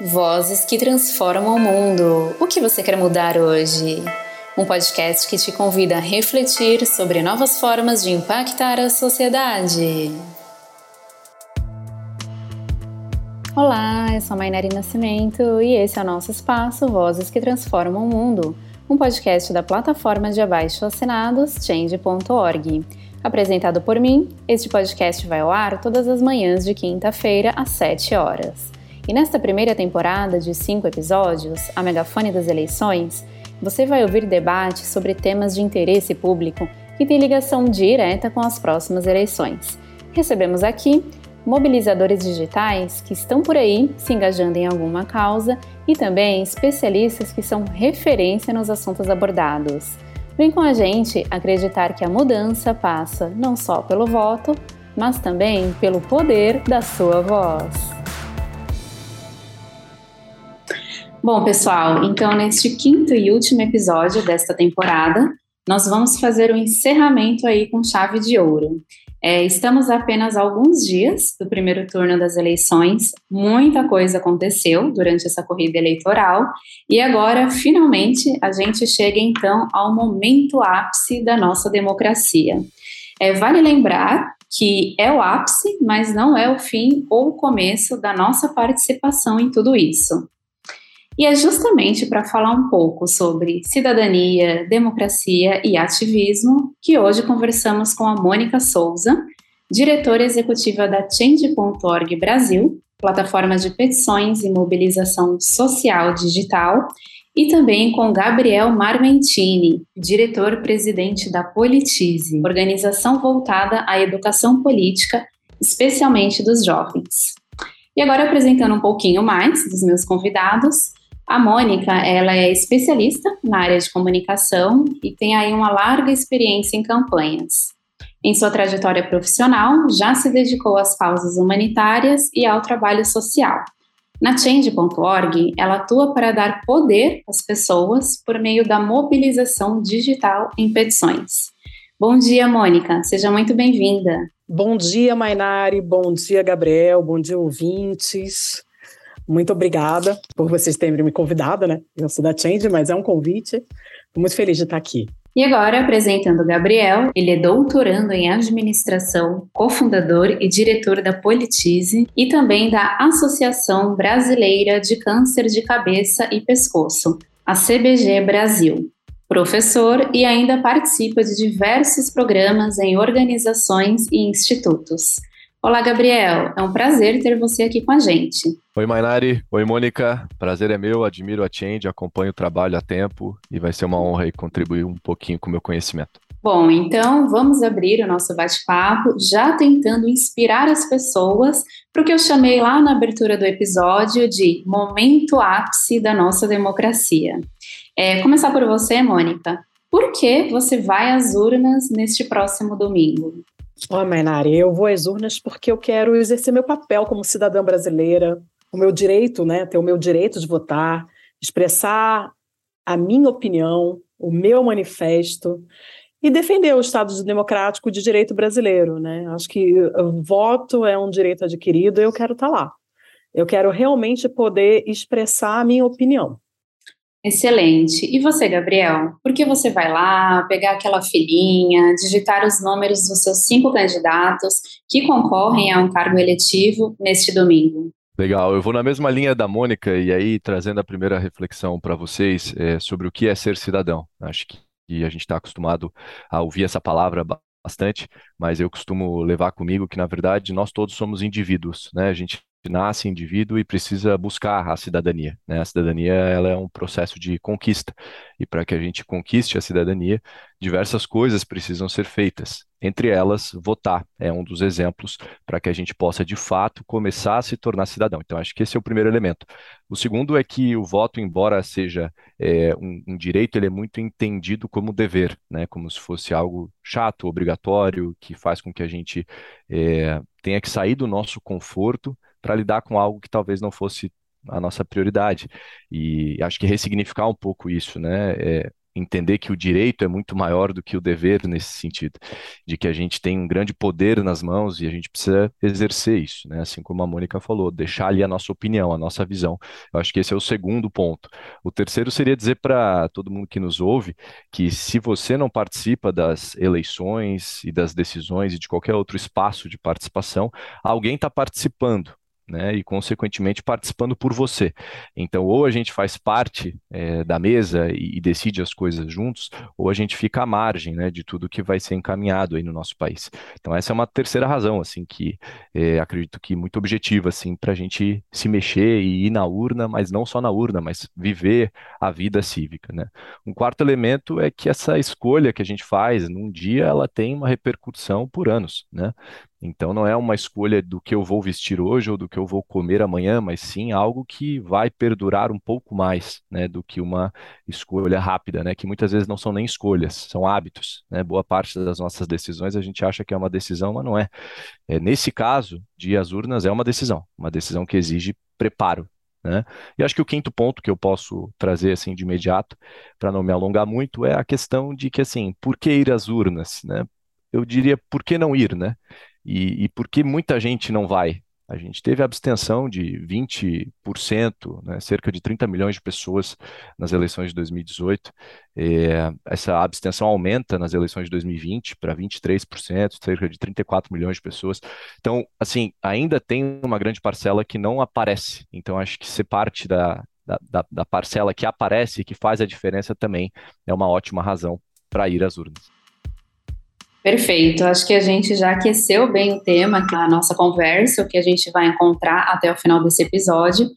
Vozes que transformam o mundo. O que você quer mudar hoje? Um podcast que te convida a refletir sobre novas formas de impactar a sociedade. Olá, eu sou a Mainari Nascimento e esse é o nosso espaço Vozes que Transformam o Mundo, um podcast da plataforma de abaixo assinados change.org. Apresentado por mim, este podcast vai ao ar todas as manhãs de quinta-feira às 7 horas. E nesta primeira temporada de cinco episódios, A Megafone das Eleições, você vai ouvir debates sobre temas de interesse público que têm ligação direta com as próximas eleições. Recebemos aqui mobilizadores digitais que estão por aí se engajando em alguma causa e também especialistas que são referência nos assuntos abordados. Vem com a gente acreditar que a mudança passa não só pelo voto, mas também pelo poder da sua voz. Bom, pessoal, então neste quinto e último episódio desta temporada, nós vamos fazer o um encerramento aí com chave de ouro. É, estamos apenas alguns dias do primeiro turno das eleições, muita coisa aconteceu durante essa corrida eleitoral e agora, finalmente, a gente chega então ao momento ápice da nossa democracia. É, vale lembrar que é o ápice, mas não é o fim ou o começo da nossa participação em tudo isso. E é justamente para falar um pouco sobre cidadania, democracia e ativismo que hoje conversamos com a Mônica Souza, diretora executiva da Change.org Brasil, plataforma de petições e mobilização social digital, e também com Gabriel Marmentini, diretor-presidente da Politize, organização voltada à educação política, especialmente dos jovens. E agora apresentando um pouquinho mais dos meus convidados, a Mônica, ela é especialista na área de comunicação e tem aí uma larga experiência em campanhas. Em sua trajetória profissional, já se dedicou às causas humanitárias e ao trabalho social. Na Change.org, ela atua para dar poder às pessoas por meio da mobilização digital em petições. Bom dia, Mônica. Seja muito bem-vinda. Bom dia, Mainari. Bom dia, Gabriel. Bom dia, ouvintes. Muito obrigada por vocês terem me convidado, né? Eu sou da Change, mas é um convite. Muito feliz de estar aqui. E agora apresentando o Gabriel, ele é doutorando em administração, cofundador e diretor da Politize e também da Associação Brasileira de Câncer de Cabeça e Pescoço, a CBG Brasil. Professor e ainda participa de diversos programas em organizações e institutos. Olá, Gabriel. É um prazer ter você aqui com a gente. Oi, Mainari. Oi, Mônica. Prazer é meu. Admiro a Change, acompanho o trabalho há tempo e vai ser uma honra aí contribuir um pouquinho com o meu conhecimento. Bom, então vamos abrir o nosso bate-papo já tentando inspirar as pessoas para o que eu chamei lá na abertura do episódio de momento ápice da nossa democracia. É, começar por você, Mônica. Por que você vai às urnas neste próximo domingo? Ó, oh, Mainari, eu vou às urnas porque eu quero exercer meu papel como cidadã brasileira, o meu direito, né, ter o meu direito de votar, expressar a minha opinião, o meu manifesto e defender o Estado democrático de direito brasileiro, né? Acho que o voto é um direito adquirido e eu quero estar lá. Eu quero realmente poder expressar a minha opinião. Excelente. E você, Gabriel? Por que você vai lá, pegar aquela filinha, digitar os números dos seus cinco candidatos que concorrem a um cargo eletivo neste domingo? Legal, eu vou na mesma linha da Mônica e aí trazendo a primeira reflexão para vocês é, sobre o que é ser cidadão. Acho que a gente está acostumado a ouvir essa palavra bastante, mas eu costumo levar comigo que, na verdade, nós todos somos indivíduos, né? A gente nasce indivíduo e precisa buscar a cidadania. Né? A cidadania ela é um processo de conquista e para que a gente conquiste a cidadania, diversas coisas precisam ser feitas. Entre elas, votar é um dos exemplos para que a gente possa de fato começar a se tornar cidadão. Então, acho que esse é o primeiro elemento. O segundo é que o voto, embora seja é, um, um, direito, ele é muito entendido como dever, né? Como se fosse algo chato, obrigatório, que faz com que a gente é, tenha que sair do nosso conforto para lidar com algo que talvez não fosse a nossa prioridade. E acho que ressignificar um pouco isso, né? É, entender que o direito é muito maior do que o dever nesse sentido, de que a gente tem um grande poder nas mãos e a gente precisa exercer isso, né? Assim como a Mônica falou, deixar ali a nossa opinião, a nossa visão. Eu acho que esse é o segundo ponto. O terceiro seria dizer para todo mundo que nos ouve que se você não participa das eleições e das decisões e de qualquer outro espaço de participação, alguém está participando né, e consequentemente participando por você. Então, ou a gente faz parte é, da mesa e, e, decide as coisas juntos, ou a gente fica à margem, né, de tudo que vai ser encaminhado aí no nosso país. Então, essa é uma terceira razão, assim, que é, acredito que muito objetiva, assim, para a gente se mexer e ir na urna, mas não só na urna, mas viver a vida cívica, né. Um quarto elemento é que essa escolha que a gente faz num dia, ela tem uma repercussão por anos, né. Então não é uma escolha do que eu vou vestir hoje ou do que eu vou comer amanhã, mas sim algo que vai perdurar um pouco mais, né, do que uma escolha rápida, né, que muitas vezes não são nem escolhas, são hábitos, né? Boa parte das nossas decisões a gente acha que é uma decisão, mas não é. é nesse caso, de as urnas é uma decisão, uma decisão que exige preparo, né? E acho que o quinto ponto que eu posso trazer assim de imediato, para não me alongar muito, é a questão de que assim, por que ir às urnas, né? Eu diria por que não ir, né? E, e por que muita gente não vai? A gente teve abstenção de 20%, né, cerca de 30 milhões de pessoas nas eleições de 2018. É, essa abstenção aumenta nas eleições de 2020 para 23%, cerca de 34 milhões de pessoas. Então, assim, ainda tem uma grande parcela que não aparece. Então, acho que ser parte da, da, da parcela que aparece e que faz a diferença também é uma ótima razão para ir às urnas. Perfeito. Acho que a gente já aqueceu bem o tema, a nossa conversa, o que a gente vai encontrar até o final desse episódio.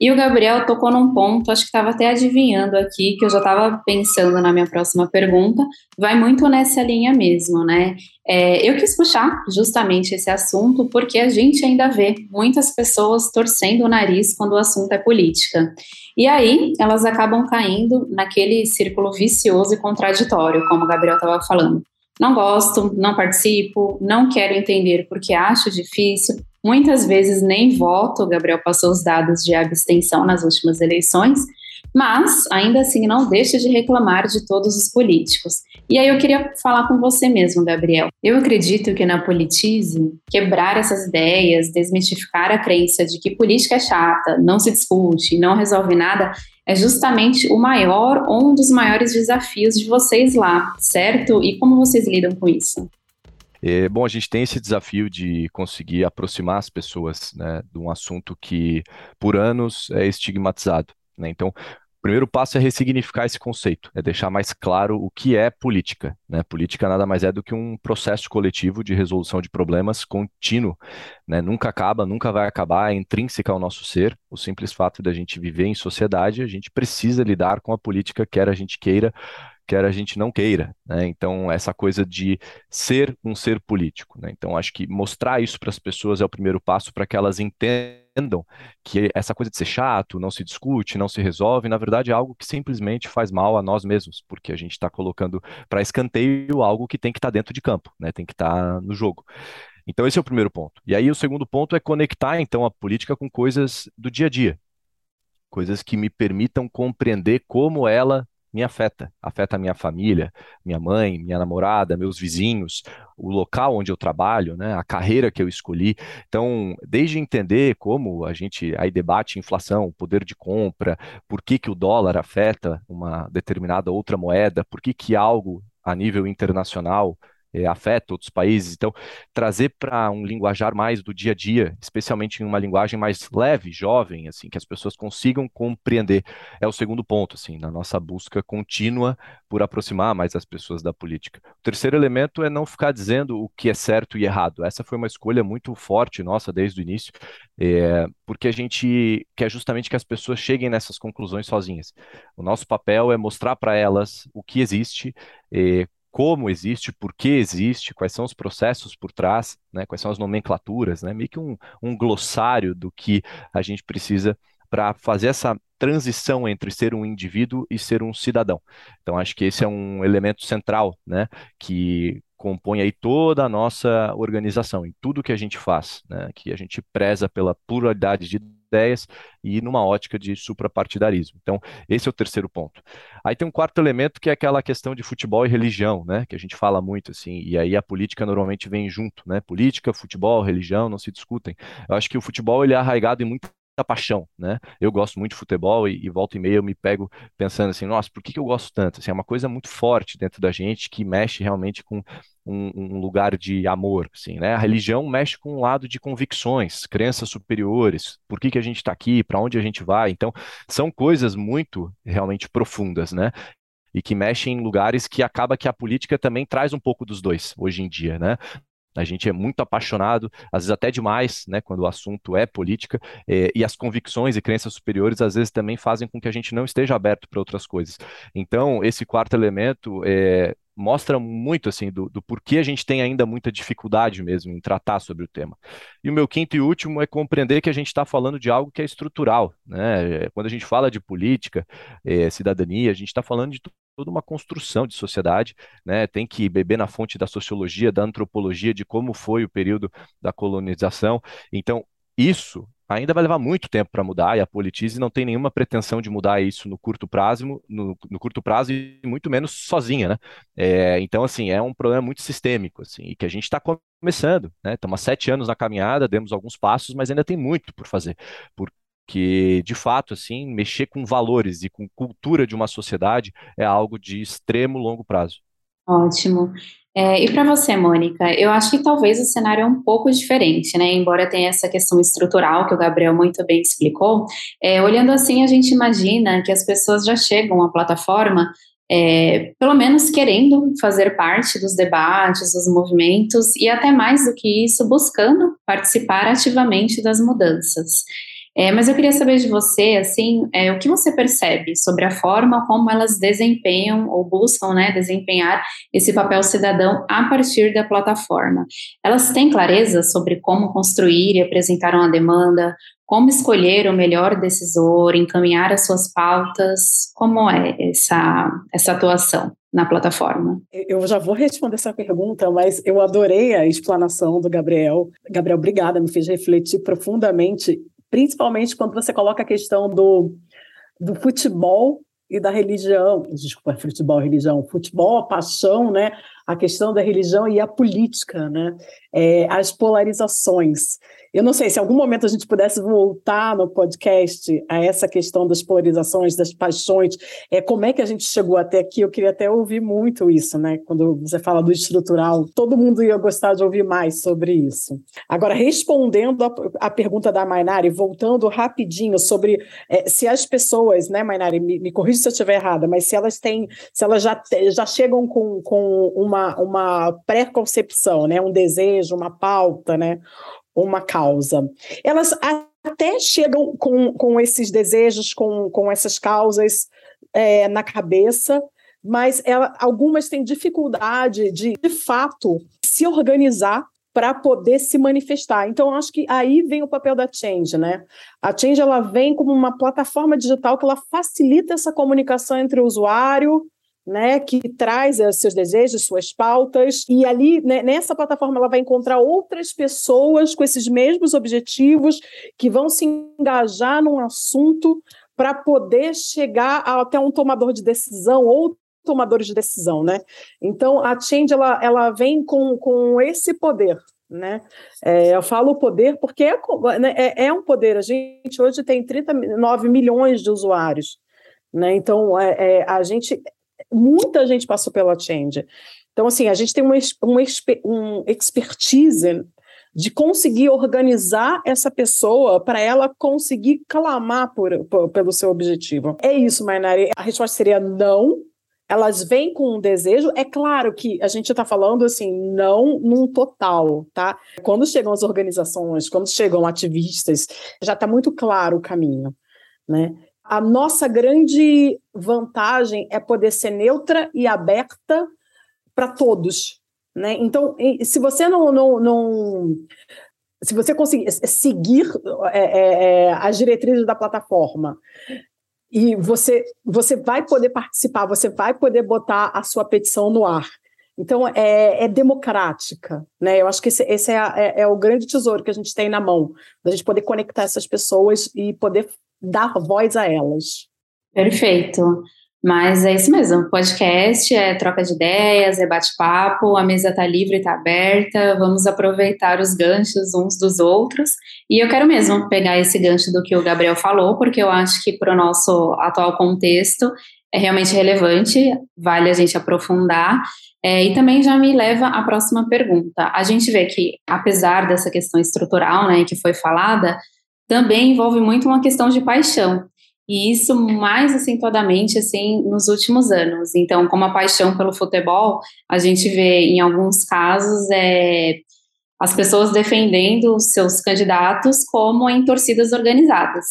E o Gabriel tocou num ponto, acho que estava até adivinhando aqui, que eu já estava pensando na minha próxima pergunta, vai muito nessa linha mesmo, né? É, eu quis puxar justamente esse assunto porque a gente ainda vê muitas pessoas torcendo o nariz quando o assunto é política. E aí elas acabam caindo naquele círculo vicioso e contraditório, como o Gabriel estava falando não gosto, não participo, não quero entender porque acho difícil. Muitas vezes nem voto, o Gabriel passou os dados de abstenção nas últimas eleições, mas ainda assim não deixa de reclamar de todos os políticos. E aí eu queria falar com você mesmo, Gabriel. Eu acredito que na Politize, quebrar essas ideias, desmistificar a crença de que política é chata, não se discute, não resolve nada, é justamente o maior ou um dos maiores desafios de vocês lá, certo? E como vocês lidam com isso? É, bom, a gente tem esse desafio de conseguir aproximar as pessoas né, de um assunto que, por anos, é estigmatizado. Né? Então, o primeiro passo é ressignificar esse conceito, é deixar mais claro o que é política. Né? Política nada mais é do que um processo coletivo de resolução de problemas contínuo. Né? Nunca acaba, nunca vai acabar, é intrínseca ao nosso ser. O simples fato de a gente viver em sociedade, a gente precisa lidar com a política, quer a gente queira, quer a gente não queira. Né? Então, essa coisa de ser um ser político. Né? Então, acho que mostrar isso para as pessoas é o primeiro passo para que elas entendam entendam que essa coisa de ser chato, não se discute, não se resolve, na verdade é algo que simplesmente faz mal a nós mesmos, porque a gente está colocando para escanteio algo que tem que estar tá dentro de campo, né? tem que estar tá no jogo. Então esse é o primeiro ponto. E aí o segundo ponto é conectar então a política com coisas do dia a dia, coisas que me permitam compreender como ela me afeta. Afeta a minha família, minha mãe, minha namorada, meus vizinhos, o local onde eu trabalho, né, a carreira que eu escolhi. Então, desde entender como a gente aí debate inflação, poder de compra, por que, que o dólar afeta uma determinada outra moeda, por que, que algo a nível internacional é, afeta outros países. Então, trazer para um linguajar mais do dia a dia, especialmente em uma linguagem mais leve, jovem, assim, que as pessoas consigam compreender, é o segundo ponto, assim, na nossa busca contínua por aproximar mais as pessoas da política. O terceiro elemento é não ficar dizendo o que é certo e errado. Essa foi uma escolha muito forte nossa desde o início, é, porque a gente quer justamente que as pessoas cheguem nessas conclusões sozinhas. O nosso papel é mostrar para elas o que existe, é, como existe, por que existe, quais são os processos por trás, né, quais são as nomenclaturas, né, meio que um, um glossário do que a gente precisa para fazer essa transição entre ser um indivíduo e ser um cidadão. Então, acho que esse é um elemento central, né, que compõe aí toda a nossa organização, em tudo que a gente faz, né, que a gente preza pela pluralidade de ideias e numa ótica de suprapartidarismo. Então, esse é o terceiro ponto. Aí tem um quarto elemento que é aquela questão de futebol e religião, né, que a gente fala muito assim, e aí a política normalmente vem junto, né? Política, futebol, religião não se discutem. Eu acho que o futebol ele é arraigado em muita paixão, né? Eu gosto muito de futebol e, e volta e meia eu me pego pensando assim, nossa, por que, que eu gosto tanto? Assim, é uma coisa muito forte dentro da gente que mexe realmente com um, um, lugar de amor, assim, né? A religião mexe com um lado de convicções, crenças superiores, por que, que a gente está aqui, para onde a gente vai. Então, são coisas muito realmente profundas, né? E que mexem em lugares que acaba que a política também traz um pouco dos dois hoje em dia, né? A gente é muito apaixonado, às vezes até demais, né, quando o assunto é política, eh, e as convicções e crenças superiores às vezes também fazem com que a gente não esteja aberto para outras coisas. Então, esse quarto elemento é, mostra muito assim do, do, porquê a gente tem ainda muita dificuldade mesmo em tratar sobre o tema. E o meu quinto e último é compreender que a gente está falando de algo que é estrutural. Né? Quando a gente fala de política, é, cidadania, a gente está falando de toda uma construção de sociedade, né? Tem que beber na fonte da sociologia, da antropologia, de como foi o período da colonização. Então, isso ainda vai levar muito tempo para mudar e a Politize não tem nenhuma pretensão de mudar isso no curto prazo, no, no curto prazo e muito menos sozinha, né? É, então, assim, é um problema muito sistêmico, assim, e que a gente está começando, né? Estamos há sete anos na caminhada, demos alguns passos, mas ainda tem muito por fazer, por, que de fato assim mexer com valores e com cultura de uma sociedade é algo de extremo longo prazo. Ótimo. É, e para você, Mônica, eu acho que talvez o cenário é um pouco diferente, né? Embora tenha essa questão estrutural que o Gabriel muito bem explicou, é, olhando assim, a gente imagina que as pessoas já chegam à plataforma, é, pelo menos querendo fazer parte dos debates, dos movimentos, e até mais do que isso, buscando participar ativamente das mudanças. É, mas eu queria saber de você, assim, é, o que você percebe sobre a forma como elas desempenham ou buscam, né, desempenhar esse papel cidadão a partir da plataforma. Elas têm clareza sobre como construir e apresentar uma demanda, como escolher o melhor decisor, encaminhar as suas pautas, como é essa, essa atuação na plataforma? Eu já vou responder essa pergunta, mas eu adorei a explanação do Gabriel. Gabriel, obrigada, me fez refletir profundamente principalmente quando você coloca a questão do, do futebol e da religião, desculpa, futebol religião, futebol, a paixão, né, a questão da religião e a política, né, é, as polarizações. Eu não sei se em algum momento a gente pudesse voltar no podcast a essa questão das polarizações, das paixões, é, como é que a gente chegou até aqui? Eu queria até ouvir muito isso, né? Quando você fala do estrutural, todo mundo ia gostar de ouvir mais sobre isso. Agora, respondendo a, a pergunta da Mainari, voltando rapidinho sobre é, se as pessoas, né, Mainari, me, me corrija se eu estiver errada, mas se elas têm, se elas já, já chegam com, com uma, uma pré-concepção, né, um desejo, uma pauta, né, uma causa. Elas até chegam com, com esses desejos, com, com essas causas é, na cabeça, mas ela, algumas têm dificuldade de, de fato, se organizar para poder se manifestar. Então, acho que aí vem o papel da Change, né? A Change ela vem como uma plataforma digital que ela facilita essa comunicação entre o usuário né, que traz seus desejos, suas pautas, e ali, né, nessa plataforma, ela vai encontrar outras pessoas com esses mesmos objetivos, que vão se engajar num assunto para poder chegar até um tomador de decisão ou tomadores de decisão, né? Então, a Change, ela, ela vem com, com esse poder, né? É, eu falo poder porque é, né, é, é, um poder. A gente hoje tem 39 milhões de usuários, né? Então, é, é, a gente muita gente passou pela Change. Então, assim, a gente tem uma, uma um expertise de conseguir organizar essa pessoa para ela conseguir clamar por, por, pelo seu objetivo. É isso, Mainari. A resposta seria não. Elas vêm com um desejo. É claro que a gente está falando assim, não num total, tá? Quando chegam as organizações, quando chegam ativistas, já está muito claro o caminho, né? A nossa grande vantagem é poder ser neutra e aberta para todos. Né? Então, se você não, não, não se você conseguir seguir é, é, é, as diretrizes da plataforma e você, você vai poder participar, você vai poder botar a sua petição no ar. Então, é, é democrática, né? Eu acho que esse, esse é, é, é, o grande tesouro que a gente tem na mão, da gente poder conectar essas pessoas e poder dar voz a elas. Perfeito. Mas é isso mesmo, podcast é troca de ideias, é bate-papo, a mesa está livre, está aberta, vamos aproveitar os ganchos uns dos outros. E eu quero mesmo pegar esse gancho do que o Gabriel falou, porque eu acho que para o nosso atual contexto é realmente relevante, vale a gente aprofundar. É, e também já me leva à próxima pergunta. A gente vê que, apesar dessa questão estrutural, né, que foi falada, também envolve muito uma questão de paixão. E isso mais acentuadamente, assim, nos últimos anos. Então, como a paixão pelo futebol, a gente vê, em alguns casos, é, as pessoas defendendo seus candidatos como em torcidas organizadas.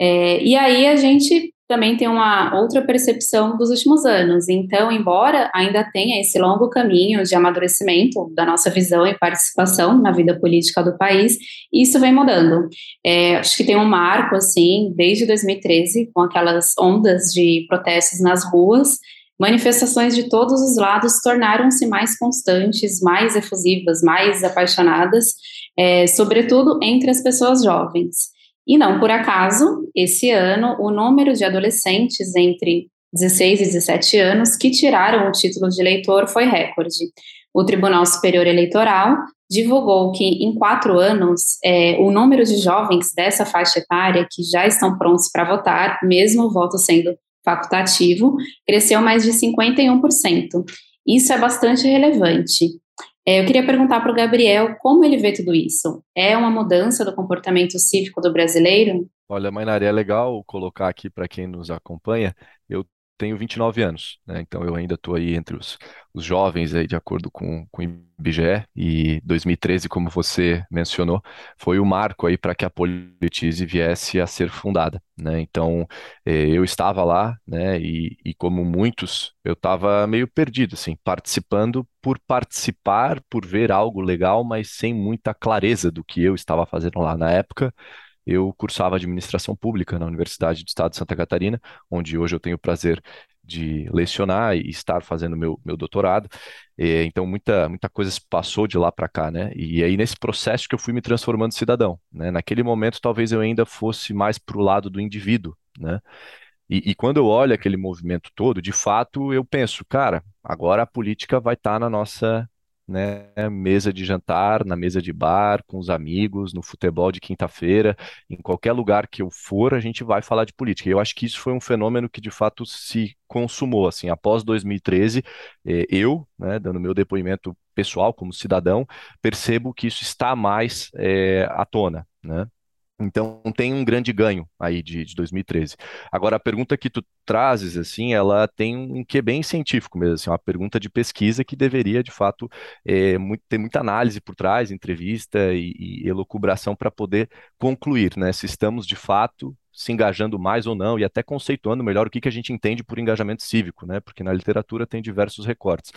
É, e aí a gente também tem uma outra percepção dos últimos anos. Então, embora ainda tenha esse longo caminho de amadurecimento da nossa visão e participação na vida política do país, isso vem mudando. É, acho que tem um marco, assim, desde 2013, com aquelas ondas de protestos nas ruas, manifestações de todos os lados tornaram-se mais constantes, mais efusivas, mais apaixonadas, é, sobretudo entre as pessoas jovens. E não por acaso, esse ano, o número de adolescentes entre 16 e 17 anos que tiraram o título de eleitor foi recorde. O Tribunal Superior Eleitoral divulgou que, em quatro anos, é, o número de jovens dessa faixa etária que já estão prontos para votar, mesmo o voto sendo facultativo, cresceu mais de 51%. Isso é bastante relevante. É, eu queria perguntar para o Gabriel como ele vê tudo isso. É uma mudança do comportamento cívico do brasileiro? Olha, Mainaré, é legal colocar aqui para quem nos acompanha. Eu tenho 29 anos, né? Então eu ainda estou aí entre os, os jovens aí, de acordo com, com o IBGE, e 2013, como você mencionou, foi o marco aí para que a Politize viesse a ser fundada, né? Então eh, eu estava lá, né? E, e como muitos, eu estava meio perdido, assim, participando por participar, por ver algo legal, mas sem muita clareza do que eu estava fazendo lá na época eu cursava administração pública na Universidade do Estado de Santa Catarina, onde hoje eu tenho o prazer de lecionar e estar fazendo meu, meu doutorado. E, então, muita, muita coisa se passou de lá para cá, né? E aí, nesse processo que eu fui me transformando cidadão, né? Naquele momento, talvez eu ainda fosse mais para o lado do indivíduo, né? E, e, quando eu olho aquele movimento todo, de fato, eu penso, cara, agora a política vai estar tá na nossa né, mesa de jantar, na mesa de bar, com os amigos, no futebol de quinta-feira, em qualquer lugar que eu for, a gente vai falar de política. E eu acho que isso foi um fenômeno que de fato se consumou, assim, após 2013, eh, eu, né, dando meu depoimento pessoal como cidadão, percebo que isso está mais eh, à tona, né? Então tem um grande ganho aí de, de 2013. Agora a pergunta que tu trazes assim, ela tem um que bem científico mesmo, assim, uma pergunta de pesquisa que deveria de fato é, muito, ter muita análise por trás, entrevista e, e elucubração para poder concluir, né, se estamos de fato se engajando mais ou não e até conceituando melhor o que, que a gente entende por engajamento cívico, né? Porque na literatura tem diversos recortes.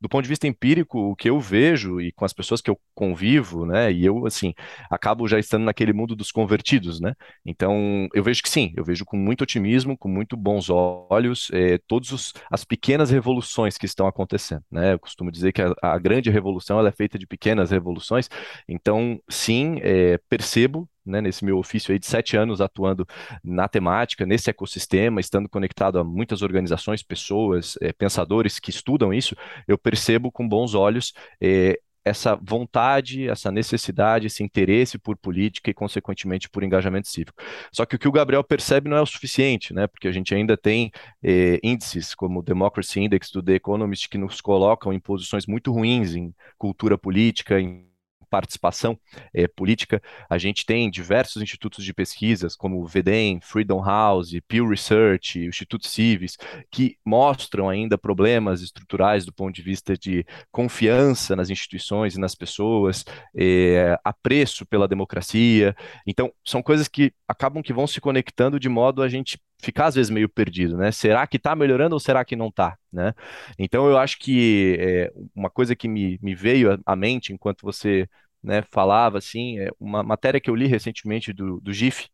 Do ponto de vista empírico, o que eu vejo e com as pessoas que eu convivo, né? E eu, assim, acabo já estando naquele mundo dos convertidos, né? Então, eu vejo que sim, eu vejo com muito otimismo, com muito bons olhos, eh, todas as pequenas revoluções que estão acontecendo, né? Eu costumo dizer que a, a grande revolução ela é feita de pequenas revoluções. Então, sim, eh, percebo né, nesse meu ofício aí de sete anos atuando na temática, nesse ecossistema, estando conectado a muitas organizações, pessoas, é, pensadores que estudam isso, eu percebo com bons olhos é, essa vontade, essa necessidade, esse interesse por política e, consequentemente, por engajamento cívico. Só que o que o Gabriel percebe não é o suficiente, né? Porque a gente ainda tem eh, índices como o Democracy Index do The Economist que nos colocam em posições muito ruins em cultura política, em participação é, política. A gente tem diversos institutos de pesquisas, como o VEDEM, Freedom House, Pew Research, o Instituto Civis, que mostram ainda problemas estruturais do ponto de vista de confiança nas instituições e nas pessoas, é, apreço pela democracia. Então, são coisas que acabam que vão se conectando de modo a gente ficar às vezes meio perdido, né? Será que está melhorando ou será que não está, né? Então eu acho que é, uma coisa que me, me veio à mente enquanto você né, falava assim, é uma matéria que eu li recentemente do, do GIF,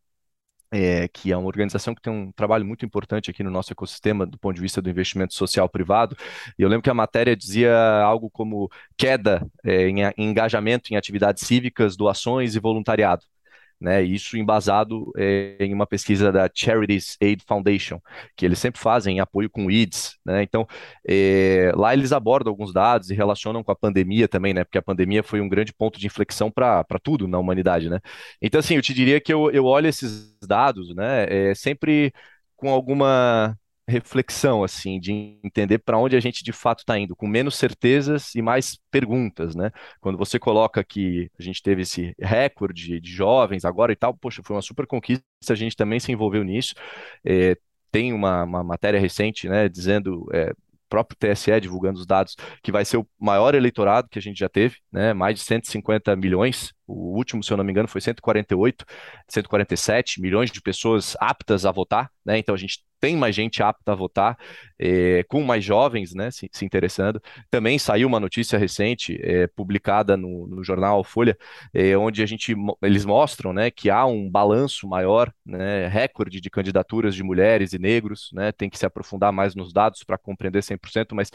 é, que é uma organização que tem um trabalho muito importante aqui no nosso ecossistema do ponto de vista do investimento social privado. E eu lembro que a matéria dizia algo como queda é, em, em engajamento em atividades cívicas, doações e voluntariado né? Isso embasado é, em uma pesquisa da Charities Aid Foundation, que eles sempre fazem em apoio com IDS, né? Então, é, lá eles abordam alguns dados e relacionam com a pandemia também, né? Porque a pandemia foi um grande ponto de inflexão para tudo na humanidade, né? Então, assim, eu te diria que eu, eu olho esses dados, né? É, sempre com alguma reflexão, assim, de entender para onde a gente de fato está indo, com menos certezas e mais perguntas, né? Quando você coloca que a gente teve esse recorde de jovens agora e tal, poxa, foi uma super conquista, a gente também se envolveu nisso. É, tem uma, uma, matéria recente, né, dizendo é, próprio TSE divulgando os dados, que vai ser o maior eleitorado que a gente já teve, né? Mais de 150 milhões. O último, se eu não me engano, foi 148, 147 milhões de pessoas aptas a votar, né? Então a gente tem mais gente apta a votar, é, com mais jovens né, se, se, interessando. Também saiu uma notícia recente, é, publicada no, no, jornal Folha, é, onde a gente, eles mostram né, que há um balanço maior, né, recorde de candidaturas de mulheres e negros, né, tem que se aprofundar mais nos dados para compreender 100%, mas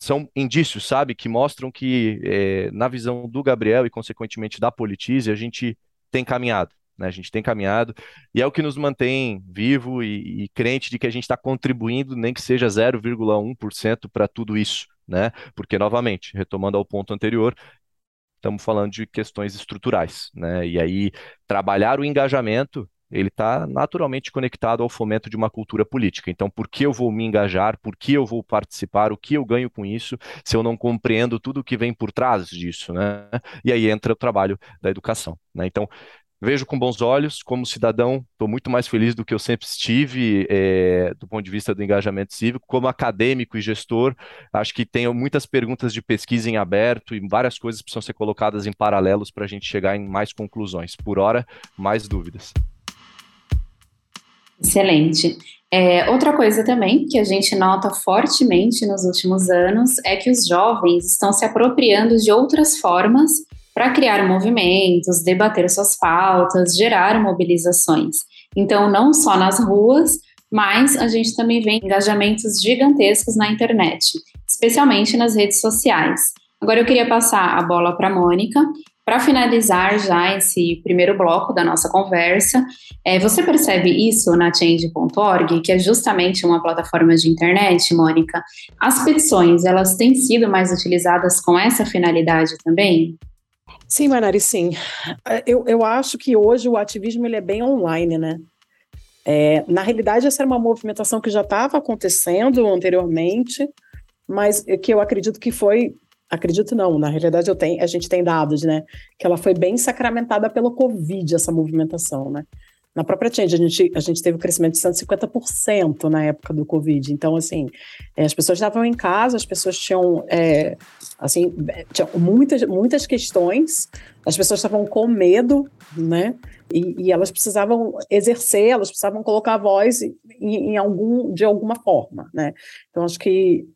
são indícios, sabe, que mostram que, na visão do Gabriel e, consequentemente, da Politize, a gente tem caminhado. Né? A gente tem caminhado e é o que nos mantém vivo e, e crente de que a gente está contribuindo, nem que seja 0,1% para tudo isso, né? Porque, novamente, retomando ao ponto anterior, estamos falando de questões estruturais, né? E aí, trabalhar o engajamento ele está naturalmente conectado ao fomento de uma cultura política. Então, por que eu vou me engajar? Por que eu vou participar? O que eu ganho com isso se eu não compreendo tudo o que vem por trás disso, né? E aí entra o trabalho da educação, né? Então, vejo com bons olhos. Como cidadão, estou muito mais feliz do que eu sempre estive, é, do ponto de vista do engajamento cívico. Como acadêmico e gestor, acho que tenho muitas perguntas de pesquisa em aberto e várias coisas precisam ser colocadas em paralelos para a gente chegar em mais conclusões. Por hora, mais dúvidas. Excelente. É, outra coisa também que a gente nota fortemente nos últimos anos é que os jovens estão se apropriando de outras formas para criar movimentos, debater suas pautas, gerar mobilizações. Então, não só nas ruas, mas a gente também vê engajamentos gigantescos na internet, especialmente nas redes sociais. Agora eu queria passar a bola para a Mônica. Para finalizar já esse primeiro bloco da nossa conversa, é, você percebe isso na Change.org, que é justamente uma plataforma de internet, Mônica? As petições, elas têm sido mais utilizadas com essa finalidade também? Sim, Manari, sim. Eu, eu acho que hoje o ativismo ele é bem online, né? É, na realidade, essa era uma movimentação que já estava acontecendo anteriormente, mas que eu acredito que foi. Acredito não, na realidade eu tenho, a gente tem dados, né? Que ela foi bem sacramentada pelo Covid, essa movimentação, né? Na própria Change, a gente, a gente teve um crescimento de 150% na época do Covid. Então, assim, é, as pessoas estavam em casa, as pessoas tinham, é, assim, tinham muitas, muitas questões, as pessoas estavam com medo, né? E, e, elas precisavam exercer, elas precisavam colocar a voz em, em, algum, de alguma forma, né? Então, acho que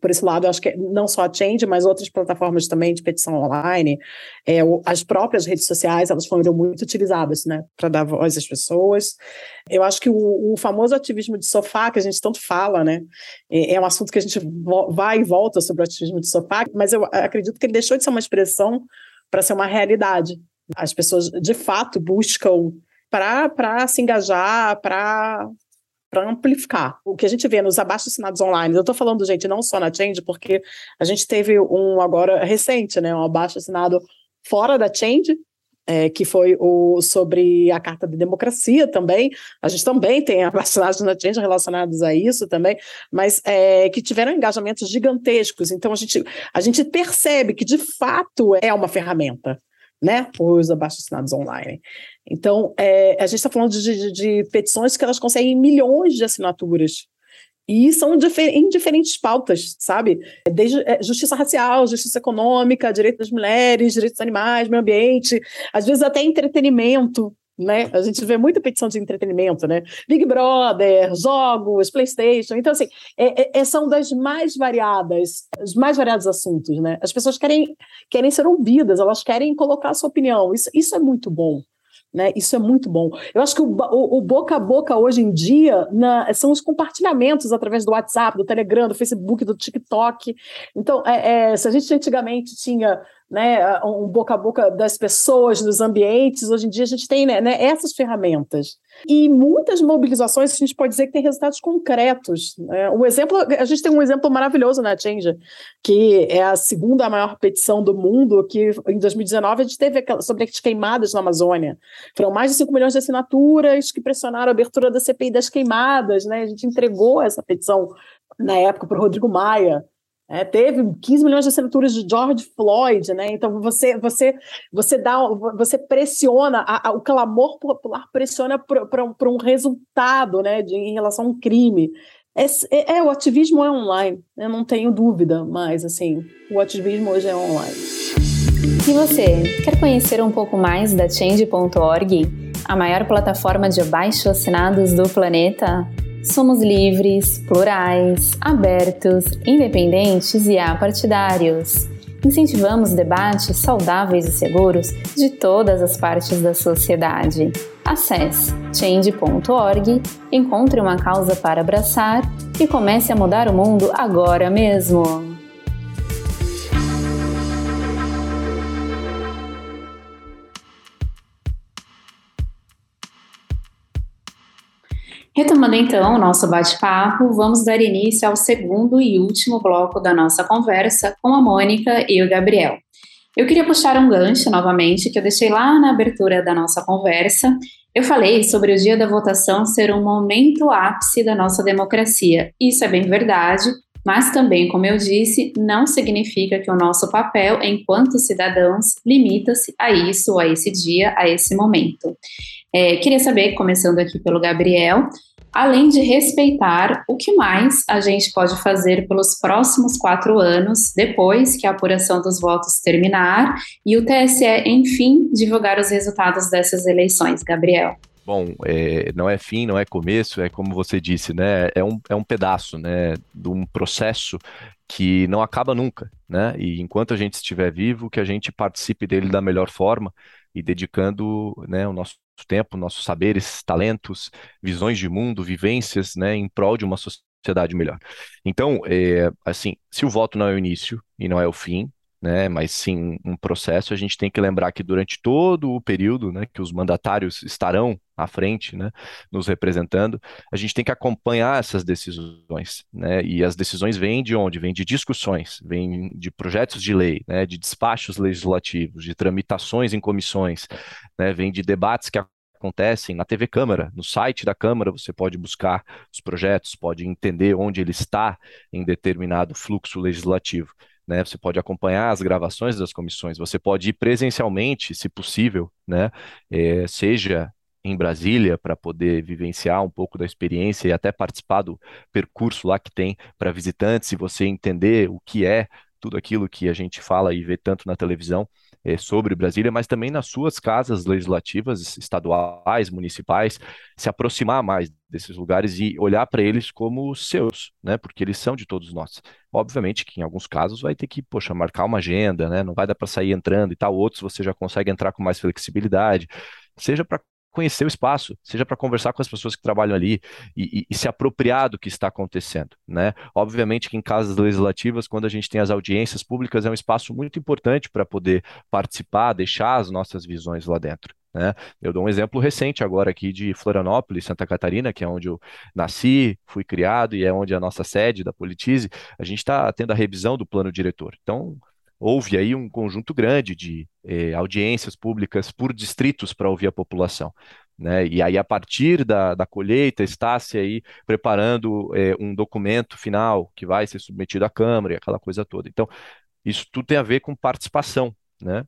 por esse lado, acho que não só a Change, mas outras plataformas também de petição online, é, as próprias redes sociais, elas foram muito utilizadas, né, para dar voz às pessoas. Eu acho que o, o, famoso ativismo de sofá, que a gente tanto fala, né, é, é um assunto que a gente vai e volta sobre o ativismo de sofá, mas eu acredito que ele deixou de ser uma expressão para ser uma realidade. As pessoas, de fato, buscam para se engajar, para para amplificar. O que a gente vê nos abaixo-assinados online, eu estou falando, gente, não só na Change, porque a gente teve um agora recente, né, um abaixo-assinado fora da Change, é, que foi o sobre a Carta de Democracia também. A gente também tem abaixo-assinados na Change relacionados a isso também, mas é, que tiveram engajamentos gigantescos. Então a gente, a gente percebe que de fato é uma ferramenta né, os abaixo-assinados online. Então, é, a gente está falando de, de, de, petições que elas conseguem milhões de assinaturas. E são em diferentes pautas, sabe? Desde é, justiça racial, justiça econômica, direitos das mulheres, direitos dos animais, meio ambiente, às vezes até entretenimento, né? A gente vê muita petição de entretenimento, né? Big Brother, jogos, PlayStation. Então, assim, é, é, é, são das mais variadas, os mais variados assuntos, né? As pessoas querem, querem ser ouvidas, elas querem colocar a sua opinião. Isso, isso é muito bom. Né? Isso é muito bom. Eu acho que o, o, o boca a boca hoje em dia na, são os compartilhamentos através do WhatsApp, do Telegram, do Facebook, do TikTok. Então, é, é, se a gente antigamente tinha né, um boca a boca das pessoas nos ambientes, hoje em dia a gente tem né, né, essas ferramentas. E muitas mobilizações a gente pode dizer que tem resultados concretos. Né? Um exemplo, a gente tem um exemplo maravilhoso na Change, que é a segunda maior petição do mundo, que em 2019 a gente teve sobre as queimadas na Amazônia. Foram mais de 5 milhões de assinaturas que pressionaram a abertura da CPI das queimadas. Né? A gente entregou essa petição na época para o Rodrigo Maia. É, teve 15 milhões de assinaturas de George Floyd, né? Então você você você dá você pressiona a, a, o clamor popular pressiona para um, resultado, né? De, em relação a um crime. É, é, é, o ativismo é online, eu não tenho dúvida, mas assim o ativismo hoje é online. E você quer conhecer um pouco mais da Change.org, a maior plataforma de abaixo assinados do planeta? Somos livres, plurais, abertos, independentes e apartidários. Incentivamos debates saudáveis e seguros de todas as partes da sociedade. Acesse change.org, encontre uma causa para abraçar e comece a mudar o mundo agora mesmo. Retomando então o nosso bate-papo, vamos dar início ao segundo e último bloco da nossa conversa com a Mônica e o Gabriel. Eu queria puxar um gancho novamente que eu deixei lá na abertura da nossa conversa. Eu falei sobre o dia da votação ser um momento ápice da nossa democracia. Isso é bem verdade, mas também, como eu disse, não significa que o nosso papel enquanto cidadãos limita-se a isso, a esse dia, a esse momento. É, queria saber, começando aqui pelo Gabriel, além de respeitar, o que mais a gente pode fazer pelos próximos quatro anos, depois que a apuração dos votos terminar e o TSE, enfim, divulgar os resultados dessas eleições, Gabriel? Bom, é, não é fim, não é começo, é como você disse, né? É um, é um pedaço, né? De um processo que não acaba nunca, né? E enquanto a gente estiver vivo, que a gente participe dele da melhor forma e dedicando, né, o nosso tempo, nossos saberes, talentos, visões de mundo, vivências, né, em prol de uma sociedade melhor. Então, é, assim, se o voto não é o início e não é o fim, né, mas sim um processo, a gente tem que lembrar que durante todo o período, né, que os mandatários estarão à frente, né, nos representando, a gente tem que acompanhar essas decisões, né, e as decisões vêm de onde? Vêm de discussões, vêm de projetos de lei, né, de despachos legislativos, de tramitações em comissões, né, vêm de debates que acontecem na TV Câmara, no site da Câmara você pode buscar os projetos, pode entender onde ele está em determinado fluxo legislativo né? Você pode acompanhar as gravações das comissões, você pode ir presencialmente, se possível, né? É, seja em Brasília para poder vivenciar um pouco da experiência e até participar do percurso lá que tem para visitantes e você entender o que é tudo aquilo que a gente fala e vê tanto na televisão é, sobre Brasília, mas também nas suas casas legislativas, estaduais, municipais, se aproximar mais desses lugares e olhar para eles como seus, né? Porque eles são de todos nós. Obviamente que em alguns casos vai ter que, poxa, marcar uma agenda, né? Não vai dar para sair entrando e tal. Outros você já consegue entrar com mais flexibilidade. Seja para conhecer o espaço, seja para conversar com as pessoas que trabalham ali e, e, e, se apropriar do que está acontecendo, né? Obviamente que em casas legislativas, quando a gente tem as audiências públicas, é um espaço muito importante para poder participar, deixar as nossas visões lá dentro. Né? Eu dou um exemplo recente agora aqui de Florianópolis, Santa Catarina, que é onde eu nasci, fui criado e é onde é a nossa sede da Politize. A gente está tendo a revisão do plano diretor. Então, houve aí um conjunto grande de eh, audiências públicas por distritos para ouvir a população. Né? E aí, a partir da, da colheita, está-se aí preparando eh, um documento final que vai ser submetido à Câmara e aquela coisa toda. Então, isso tudo tem a ver com participação, né?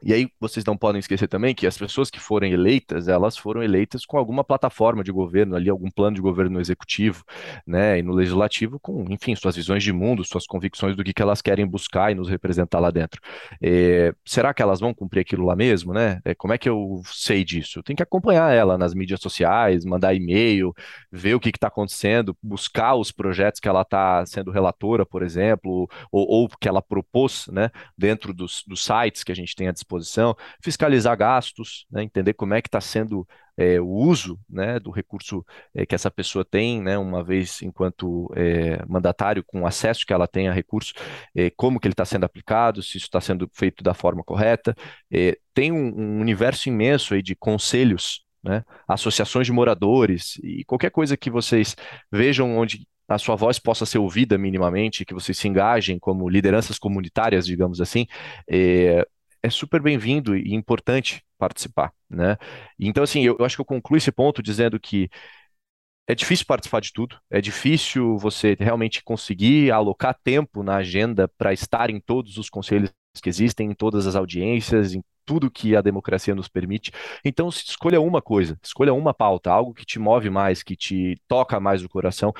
E aí vocês não podem esquecer também que as pessoas que foram eleitas, elas foram eleitas com alguma plataforma de governo ali, algum plano de governo no executivo, né, e no legislativo com, enfim, suas visões de mundo, suas convicções do que, que elas querem buscar e nos representar lá dentro. É, será que elas vão cumprir aquilo lá mesmo, né? É, como é que eu sei disso? Eu tenho que acompanhar ela nas mídias sociais, mandar e-mail, ver o que está acontecendo, buscar os projetos que ela está sendo relatora, por exemplo, ou, ou que ela propôs, né, dentro dos, dos sites que a gente tem à disposição disposição, fiscalizar gastos, né, entender como é que está sendo é, o uso né, do recurso é, que essa pessoa tem, né, uma vez enquanto é, mandatário, com acesso que ela tem a recurso, é, como que ele está sendo aplicado, se isso está sendo feito da forma correta. É, tem um, um, universo imenso aí de conselhos, né, associações de moradores e qualquer coisa que vocês vejam onde a sua voz possa ser ouvida minimamente, que vocês se engajem como lideranças comunitárias, digamos assim, é, super bem-vindo e importante participar, né? Então, assim, eu, eu acho que eu concluo esse ponto dizendo que é difícil participar de tudo, é difícil você realmente conseguir alocar tempo na agenda para estar em todos os conselhos que existem, em todas as audiências, em tudo que a democracia nos permite. Então, escolha uma coisa, escolha uma pauta, algo que te move mais, que te toca mais o coração,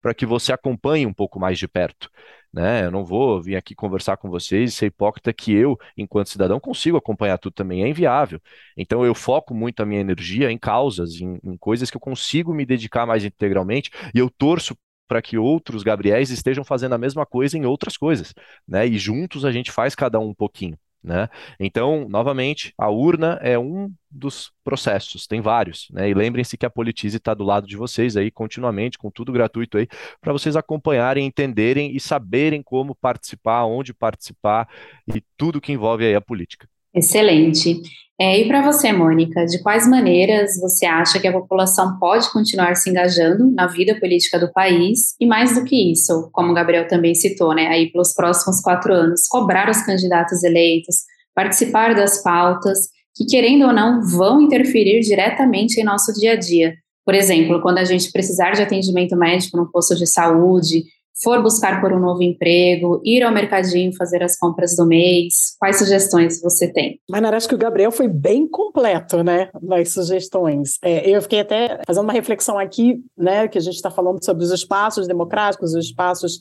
para que você acompanhe um pouco mais de perto né? Eu não vou vir aqui conversar com vocês e ser hipócrita que eu, enquanto cidadão, consigo acompanhar tudo também, é inviável. Então eu foco muito a minha energia em causas, em, em coisas que eu consigo me dedicar mais integralmente e eu torço para que outros Gabriéis estejam fazendo a mesma coisa em outras coisas, né? E juntos a gente faz cada um um pouquinho. Né? Então, novamente, a urna é um dos processos, tem vários, né? E lembrem-se que a Politize está do lado de vocês aí continuamente, com tudo gratuito aí, para vocês acompanharem, entenderem e saberem como participar, onde participar e tudo que envolve aí a política. Excelente. É, e para você, Mônica, de quais maneiras você acha que a população pode continuar se engajando na vida política do país? E mais do que isso, como o Gabriel também citou, né, aí pelos próximos quatro anos, cobrar os candidatos eleitos, participar das pautas que, querendo ou não, vão interferir diretamente em nosso dia a dia. Por exemplo, quando a gente precisar de atendimento médico no posto de saúde, for buscar por um novo emprego, ir ao mercadinho fazer as compras do mês? Quais sugestões você tem? Mas acho que o Gabriel foi bem completo, né, nas sugestões. É, eu fiquei até fazendo uma reflexão aqui, né, que a gente está falando sobre os espaços democráticos, os espaços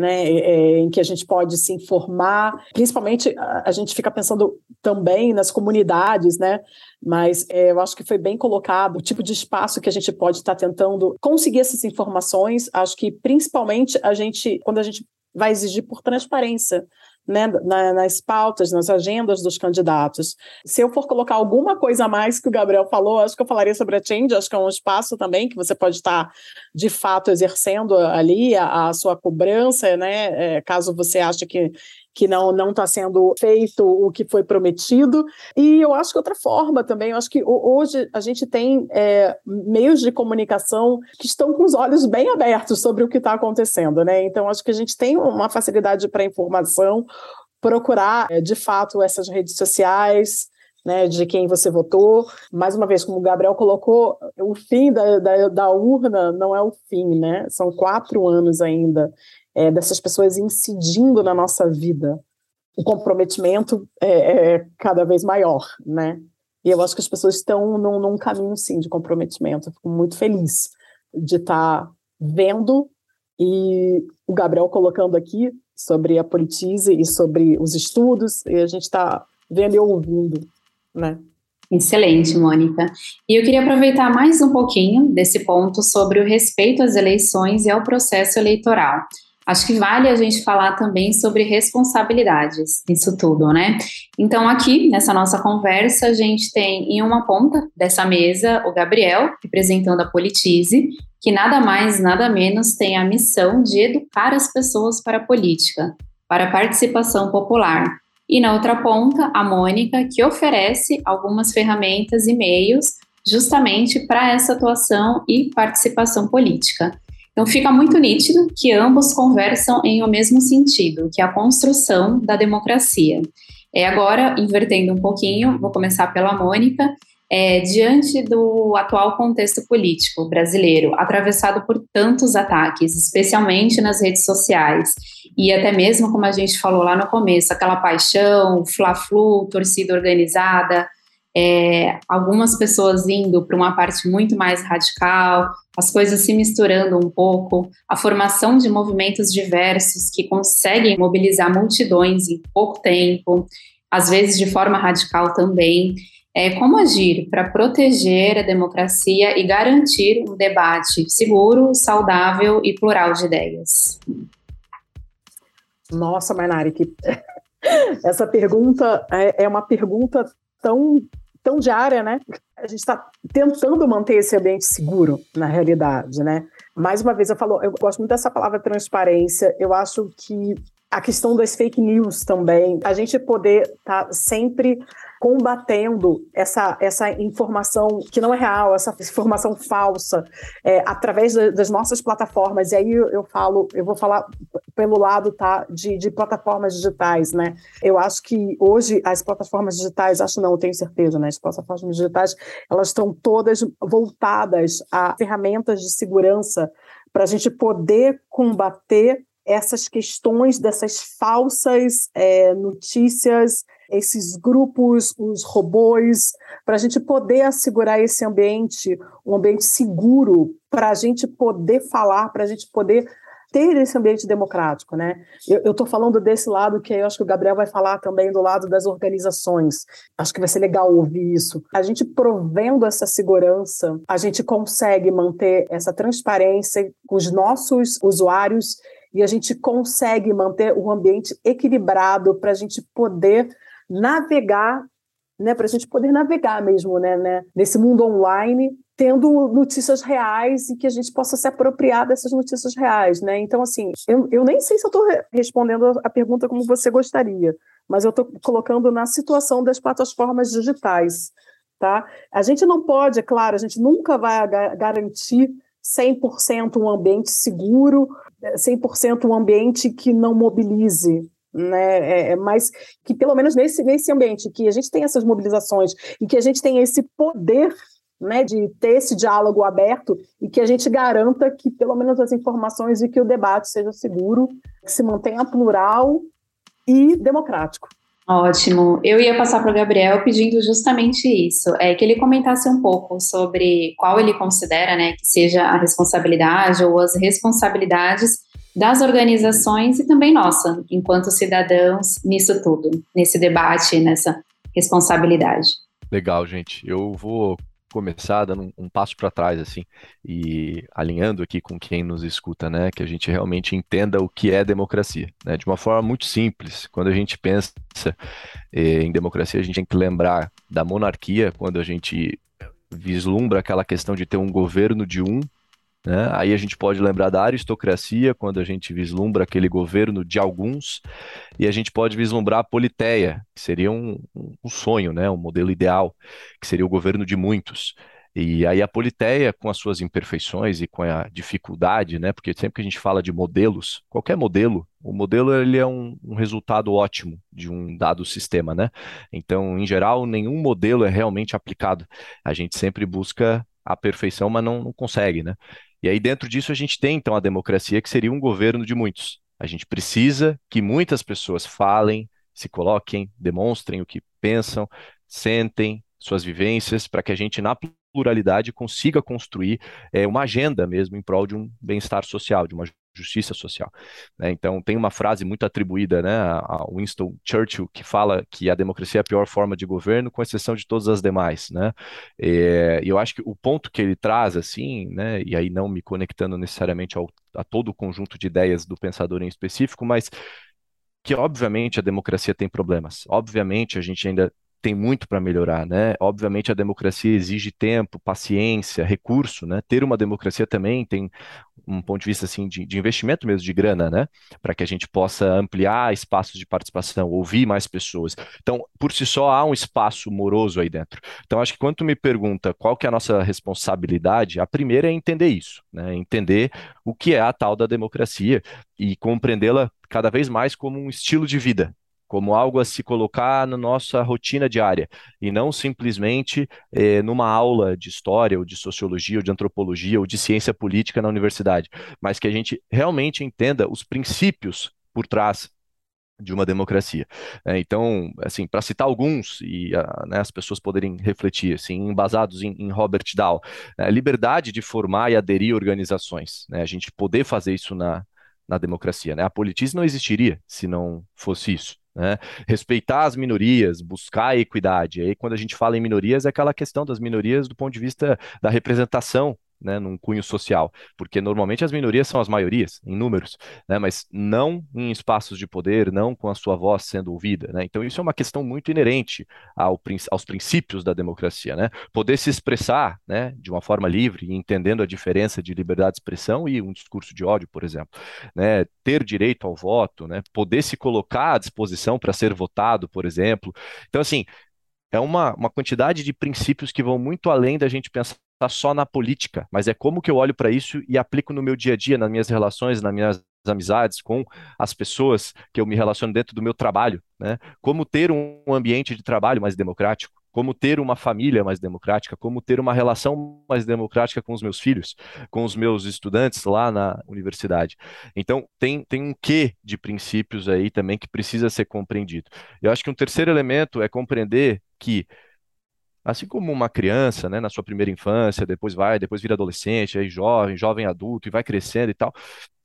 né, é, em que a gente pode se informar. Principalmente, a, a gente fica pensando também nas comunidades, né? Mas é, eu acho que foi bem colocado o tipo de espaço que a gente pode estar tentando conseguir essas informações. Acho que, principalmente, a gente, quando a gente vai exigir por transparência né, na, nas pautas, nas agendas dos candidatos. Se eu for colocar alguma coisa a mais que o Gabriel falou, acho que eu falaria sobre a Change, acho que é um espaço também que você pode estar, de fato, exercendo ali a, a sua cobrança, né, é, caso você ache que que não não está sendo feito o que foi prometido. E eu acho que outra forma também, eu acho que hoje a gente tem é, meios de comunicação que estão com os olhos bem abertos sobre o que está acontecendo, né? Então acho que a gente tem uma facilidade para informação, procurar é, de fato essas redes sociais, né, de quem você votou. Mais uma vez, como o Gabriel colocou, o fim da, da, da, urna não é o fim, né? São quatro anos ainda é, dessas pessoas incidindo na nossa vida, o comprometimento é, é, cada vez maior, né? E eu acho que as pessoas estão num, num caminho, sim, de comprometimento. Eu fico muito feliz de estar tá vendo e o Gabriel colocando aqui sobre a politize e sobre os estudos, e a gente está vendo e ouvindo, né? Excelente, Mônica. E eu queria aproveitar mais um pouquinho desse ponto sobre o respeito às eleições e ao processo eleitoral. Acho que vale a gente falar também sobre responsabilidades nisso tudo, né? Então, aqui nessa nossa conversa, a gente tem em uma ponta dessa mesa o Gabriel, representando a Politize, que nada mais, nada menos tem a missão de educar as pessoas para a política, para a participação popular. E na outra ponta, a Mônica, que oferece algumas ferramentas e meios justamente para essa atuação e participação política. Então fica muito nítido que ambos conversam em o mesmo sentido, que é a construção da democracia. É, agora, invertendo um pouquinho, vou começar pela Mônica. É, diante do atual contexto político brasileiro, atravessado por tantos ataques, especialmente nas redes sociais, e até mesmo, como a gente falou lá no começo, aquela paixão, fla-flu, torcida organizada, é, algumas pessoas indo para uma parte muito mais radical, as coisas se misturando um pouco, a formação de movimentos diversos que conseguem mobilizar multidões em pouco tempo, às vezes de forma radical também. É, como agir para proteger a democracia e garantir um debate seguro, saudável e plural de ideias? Nossa, Mainari, que Essa pergunta é, é uma pergunta tão, tão diária, né? A gente está tentando manter esse ambiente seguro, na realidade, né? Mais uma vez, eu falo, eu gosto muito dessa palavra transparência. Eu acho que a questão das fake news também, a gente poder estar tá sempre combatendo essa, essa informação que não é real, essa informação falsa, é, através das nossas plataformas. E aí eu, falo, eu vou falar pelo lado tá, de, de, plataformas digitais, né? Eu acho que hoje as plataformas digitais, acho não, eu tenho certeza, né? As plataformas digitais, elas estão todas voltadas a ferramentas de segurança para a gente poder combater essas questões dessas falsas é, notícias, esses grupos, os robôs, para a gente poder assegurar esse ambiente, um ambiente seguro, para a gente poder falar, para a gente poder ter esse ambiente democrático, né? Eu estou falando desse lado que eu acho que o Gabriel vai falar também do lado das organizações. Acho que vai ser legal ouvir isso. A gente provendo essa segurança, a gente consegue manter essa transparência com os nossos usuários e a gente consegue manter o ambiente equilibrado para a gente poder navegar, né, para a gente poder navegar mesmo, né, né, nesse mundo online, tendo notícias reais e que a gente possa se apropriar dessas notícias reais, né? Então, assim, eu, eu nem sei se eu estou respondendo a pergunta como você gostaria, mas eu estou colocando na situação das plataformas digitais, tá? A gente não pode, é claro, a gente nunca vai garantir 100% um ambiente seguro, 100% um ambiente que não mobilize, né? É, é, mas que pelo menos nesse, nesse ambiente que a gente tem essas mobilizações e que a gente tem esse poder né, de ter esse diálogo aberto e que a gente garanta que pelo menos as informações e que o debate seja seguro, que se mantenha plural e democrático. Ótimo. Eu ia passar para o Gabriel pedindo justamente isso, é que ele comentasse um pouco sobre qual ele considera, né, que seja a responsabilidade ou as responsabilidades das organizações e também nossa, enquanto cidadãos, nisso tudo, nesse debate, nessa responsabilidade. Legal, gente. Eu vou começar dando um, um passo para trás, assim, e alinhando aqui com quem nos escuta, né, que a gente realmente entenda o que é democracia, né, de uma forma muito simples. Quando a gente pensa eh, em democracia, a gente tem que lembrar da monarquia, quando a gente vislumbra aquela questão de ter um governo de um né? Aí a gente pode lembrar da aristocracia, quando a gente vislumbra aquele governo de alguns, e a gente pode vislumbrar a politeia, que seria um, um sonho, né? um modelo ideal, que seria o governo de muitos. E aí a politeia, com as suas imperfeições e com a dificuldade, né? Porque sempre que a gente fala de modelos, qualquer modelo, o modelo ele é um, um, resultado ótimo de um dado sistema, né? Então, em geral, nenhum modelo é realmente aplicado. A gente sempre busca a perfeição, mas não, não consegue, né? E aí, dentro disso, a gente tem, então, a democracia, que seria um governo de muitos. A gente precisa que muitas pessoas falem, se coloquem, demonstrem o que pensam, sentem, suas vivências, para que a gente, na pluralidade, consiga construir é, uma agenda mesmo em prol de um bem-estar social, de uma justiça social. Né? Então, tem uma frase muito atribuída né, a Winston Churchill que fala que a democracia é a pior forma de governo, com exceção de todas as demais. Né? É, e eu acho que o ponto que ele traz, assim, né, e aí não me conectando necessariamente ao, a todo o conjunto de ideias do pensador em específico, mas que obviamente a democracia tem problemas. Obviamente a gente ainda tem muito para melhorar, né? Obviamente a democracia exige tempo, paciência, recurso, né? Ter uma democracia também tem um ponto de vista assim de, de investimento mesmo de grana, né? Para que a gente possa ampliar espaços de participação, ouvir mais pessoas. Então, por si só há um espaço moroso aí dentro. Então, acho que quando tu me pergunta qual que é a nossa responsabilidade, a primeira é entender isso, né? Entender o que é a tal da democracia e compreendê-la cada vez mais como um estilo de vida, como algo a se colocar na nossa rotina diária, e não simplesmente eh, numa aula de história, ou de sociologia, ou de antropologia, ou de ciência política na universidade, mas que a gente realmente entenda os princípios por trás de uma democracia. É, então, assim, para citar alguns e né, as pessoas poderem refletir, assim, embasados em, em Robert Dahl, né, liberdade de formar e aderir organizações, né, a gente poder fazer isso na, na democracia. Né? A politice não existiria se não fosse isso. Né? Respeitar as minorias, buscar a equidade. Aí, quando a gente fala em minorias, é aquela questão das minorias do ponto de vista da representação né, num cunho social, porque normalmente as minorias são as maiorias, em números, né, mas não em espaços de poder, não com a sua voz sendo ouvida. Né? Então, isso é uma questão muito inerente ao, aos princípios da democracia. Né? Poder se expressar né, de uma forma livre, entendendo a diferença de liberdade de expressão e um discurso de ódio, por exemplo. Né? Ter direito ao voto, né? poder se colocar à disposição para ser votado, por exemplo. Então, assim, é uma, uma quantidade de princípios que vão muito além da gente pensar só na política, mas é como que eu olho para isso e aplico no meu dia a dia, nas minhas relações, nas minhas amizades, com as pessoas que eu me relaciono dentro do meu trabalho, né? Como ter um ambiente de trabalho mais democrático, como ter uma família mais democrática, como ter uma relação mais democrática com os meus filhos, com os meus estudantes lá na universidade. Então, tem, tem um quê de princípios aí também que precisa ser compreendido. Eu acho que um terceiro elemento é compreender que assim como uma criança, né, na sua primeira infância, depois vai, depois vira adolescente, aí jovem, jovem adulto e vai crescendo e tal,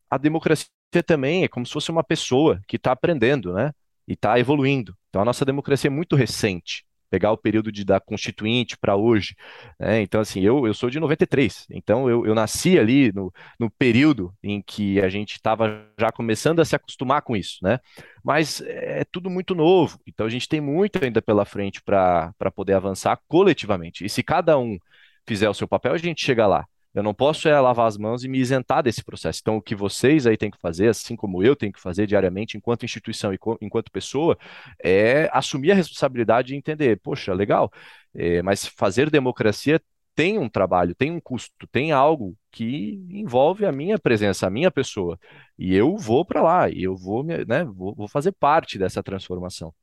a democracia também é como se fosse uma pessoa que está aprendendo, né, e está evoluindo. Então a nossa democracia é muito recente pegar o período de, da Constituinte para hoje. Né? Então, assim, eu, eu sou de 93, então eu, eu nasci ali no, no período em que a gente estava já começando a se acostumar com isso, né? Mas é tudo muito novo, então a gente tem muito ainda pela frente para poder avançar coletivamente. E se cada um fizer o seu papel, a gente chega lá. Eu não posso é lavar as mãos e me isentar desse processo. Então, o que vocês aí têm que fazer, assim como eu tenho que fazer diariamente, enquanto instituição e enquanto pessoa, é assumir a responsabilidade e entender, poxa, legal, é, mas fazer democracia tem um trabalho, tem um custo, tem algo que envolve a minha presença, a minha pessoa. E eu vou para lá, e eu vou, né, vou, vou fazer parte dessa transformação.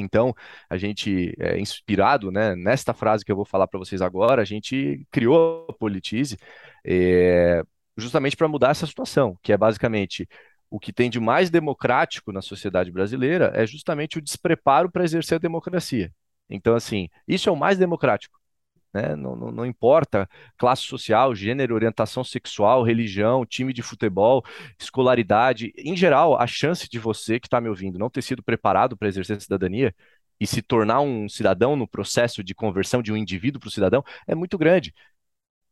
Então, a gente, é, inspirado né, nesta frase que eu vou falar para vocês agora, a gente criou a Politize é, justamente para mudar essa situação, que é basicamente o que tem de mais democrático na sociedade brasileira é justamente o despreparo para exercer a democracia. Então, assim, isso é o mais democrático. Né? Não, não, não, importa classe social, gênero, orientação sexual, religião, time de futebol, escolaridade. Em geral, a chance de você que está me ouvindo não ter sido preparado para exercer a cidadania e se tornar um cidadão no processo de conversão de um indivíduo para o cidadão é muito grande.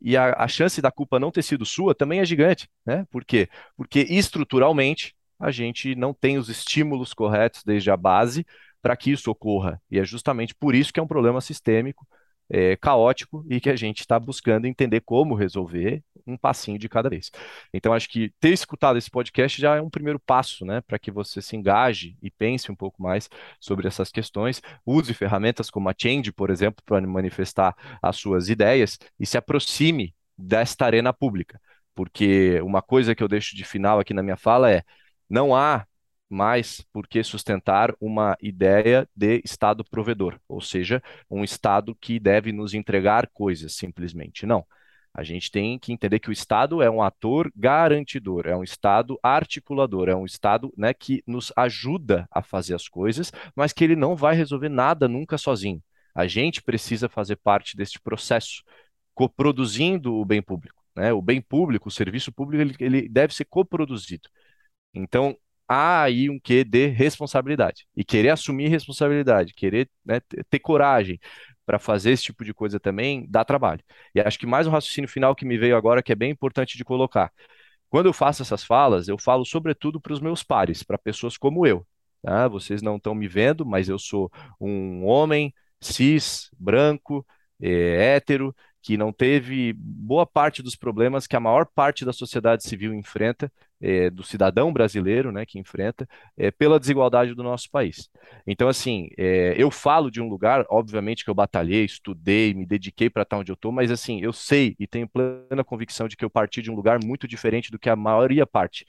E a, a chance da culpa não ter sido sua também é gigante. Né? Por quê? Porque estruturalmente a gente não tem os estímulos corretos desde a base para que isso ocorra. E é justamente por isso que é um problema sistêmico é, caótico e que a gente está buscando entender como resolver um passinho de cada vez. Então, acho que ter escutado esse podcast já é um primeiro passo, né, para que você se engaje e pense um pouco mais sobre essas questões. Use ferramentas como a Change, por exemplo, para manifestar as suas ideias e se aproxime desta arena pública. Porque uma coisa que eu deixo de final aqui na minha fala é: não há mais por que sustentar uma ideia de Estado provedor, ou seja, um Estado que deve nos entregar coisas simplesmente. Não. A gente tem que entender que o Estado é um ator garantidor, é um Estado articulador, é um Estado né, que nos ajuda a fazer as coisas, mas que ele não vai resolver nada nunca sozinho. A gente precisa fazer parte desse processo, coproduzindo o bem público. Né? O bem público, o serviço público, ele, ele deve ser coproduzido. Então, há aí um quê de responsabilidade. E querer assumir responsabilidade, querer né, ter coragem para fazer esse tipo de coisa também dá trabalho. E acho que mais um raciocínio final que me veio agora que é bem importante de colocar. Quando eu faço essas falas, eu falo sobretudo para os meus pares, para pessoas como eu. Tá? Vocês não estão me vendo, mas eu sou um homem cis, branco, é, hétero, que não teve boa parte dos problemas que a maior parte da sociedade civil enfrenta, é, do cidadão brasileiro, né, que enfrenta, é, pela desigualdade do nosso país. Então, assim, é, eu falo de um lugar, obviamente que eu batalhei, estudei, me dediquei para estar onde eu estou, mas, assim, eu sei e tenho plena convicção de que eu parti de um lugar muito diferente do que a maioria parte.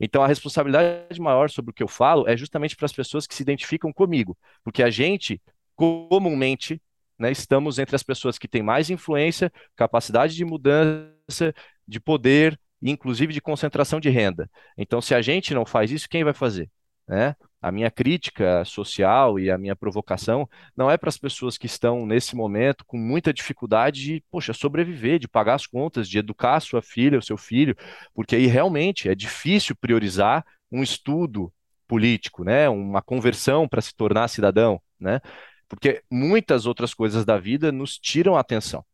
Então, a responsabilidade maior sobre o que eu falo é justamente para as pessoas que se identificam comigo, porque a gente, comumente, né, estamos entre as pessoas que têm mais influência, capacidade de mudança, de poder, inclusive de concentração de renda. Então, se a gente não faz isso, quem vai fazer? Né? A minha crítica social e a minha provocação não é para as pessoas que estão nesse momento com muita dificuldade de, poxa, sobreviver, de pagar as contas, de educar a sua filha, o seu filho, porque aí realmente é difícil priorizar um estudo político, né? Uma conversão para se tornar cidadão, né? porque muitas outras coisas da vida nos tiram a atenção.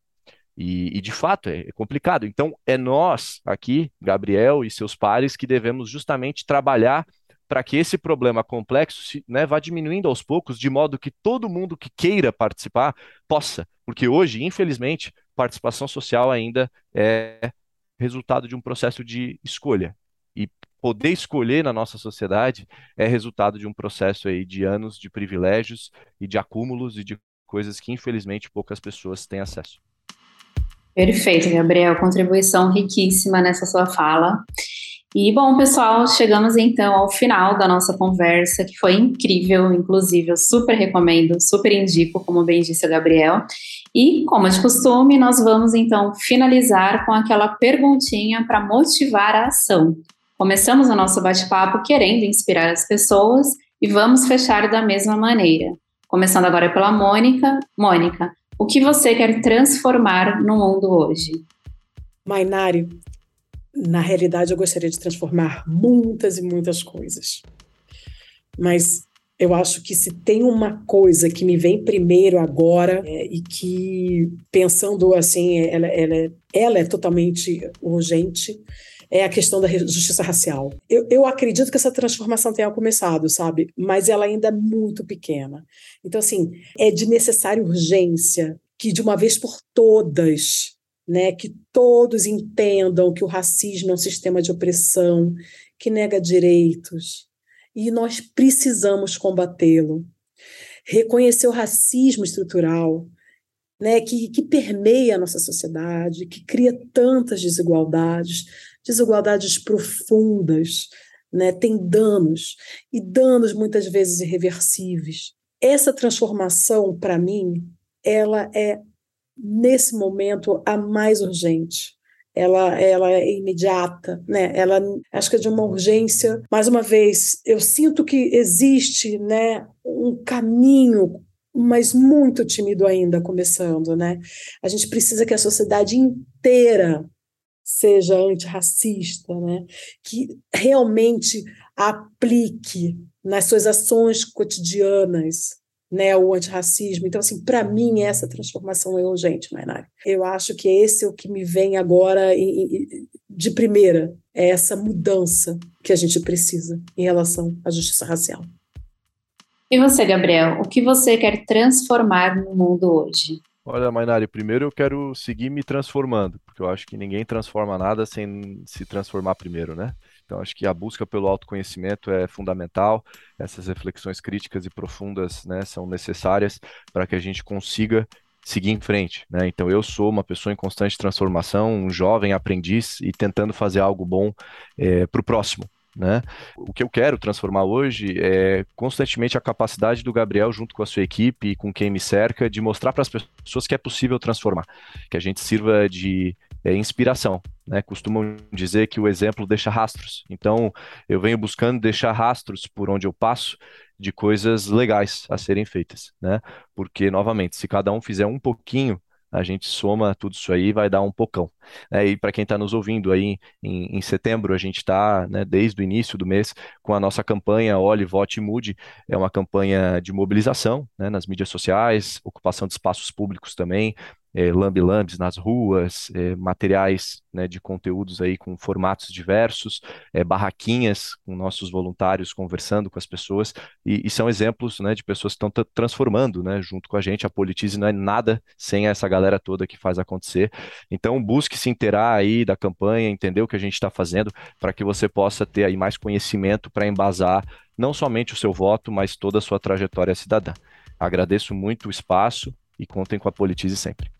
E, e, de fato é, é complicado. Então, é nós aqui, Gabriel e seus pares, que devemos justamente trabalhar para que esse problema complexo né, vá diminuindo aos poucos, de modo que todo mundo que queira participar possa. Porque hoje, infelizmente, participação social ainda é resultado de um processo de escolha. E poder escolher na nossa sociedade é resultado de um processo aí de anos de privilégios e de acúmulos e de coisas que, infelizmente, poucas pessoas têm acesso. Perfeito, Gabriel. Contribuição riquíssima nessa sua fala. E bom, pessoal, chegamos então ao final da nossa conversa, que foi incrível, inclusive eu super recomendo, super indico, como bem disse o Gabriel. E, como de costume, nós vamos então finalizar com aquela perguntinha para motivar a ação. Começamos o nosso bate-papo querendo inspirar as pessoas e vamos fechar da mesma maneira. Começando agora pela Mônica. Mônica, o que você quer transformar no mundo hoje? Mainari, na realidade, eu gostaria de transformar muitas e muitas coisas. Mas eu acho que se tem uma coisa que me vem primeiro agora é, e que, pensando assim, ela, ela, ela é totalmente urgente, é a questão da justiça racial. Eu, eu acredito que essa transformação tenha começado, sabe? Mas ela ainda é muito pequena. Então, assim, é de necessária urgência que, de uma vez por todas, né, que todos entendam que o racismo é um sistema de opressão que nega direitos e nós precisamos combatê-lo. Reconhecer o racismo estrutural, né, que, que permeia a nossa sociedade, que cria tantas desigualdades, desigualdades profundas, né, tem danos, e danos muitas vezes irreversíveis. Essa transformação, para mim, ela é nesse momento, a mais urgente. Ela, ela é imediata, né? Ela acho que é de uma urgência. Mais uma vez, eu sinto que existe, né, um caminho mas muito tímido ainda começando, né? A gente precisa que a sociedade inteira seja antirracista, né? Que realmente aplique nas suas ações cotidianas né, o antirracismo. Então, assim, para mim, essa transformação é urgente, Mainari. Eu acho que esse é o que me vem agora de primeira, é essa mudança que a gente precisa em relação à justiça racial. E você, Gabriel, o que você quer transformar no mundo hoje? Olha, Mainari, primeiro eu quero seguir me transformando, porque eu acho que ninguém transforma nada sem se transformar primeiro, né? Então, acho que a busca pelo autoconhecimento é fundamental. Essas reflexões críticas e profundas né, são necessárias para que a gente consiga seguir em frente. Né? Então, eu sou uma pessoa em constante transformação, um jovem aprendiz e tentando fazer algo bom é, para o próximo. Né? O que eu quero transformar hoje é constantemente a capacidade do Gabriel, junto com a sua equipe e com quem me cerca, de mostrar para as pessoas que é possível transformar, que a gente sirva de é, inspiração. Né? Costumam dizer que o exemplo deixa rastros. Então, eu venho buscando deixar rastros por onde eu passo de coisas legais a serem feitas, né? Porque, novamente, se cada um fizer um pouquinho, a gente soma tudo isso aí e vai dar um pocão. É, e para quem está nos ouvindo aí em, em setembro, a gente está, né, desde o início do mês, com a nossa campanha Olhe, Vote e Mude. É uma campanha de mobilização né, nas mídias sociais, ocupação de espaços públicos também, é, lambi-lambis nas ruas, é, materiais né, de conteúdos aí com formatos diversos, é, barraquinhas com nossos voluntários conversando com as pessoas, e, e são exemplos né, de pessoas que estão transformando né, junto com a gente. A Politize não é nada sem essa galera toda que faz acontecer. Então, busque se inteirar aí da campanha, entender o que a gente está fazendo, para que você possa ter aí mais conhecimento para embasar não somente o seu voto, mas toda a sua trajetória cidadã. Agradeço muito o espaço e contem com a Politize sempre.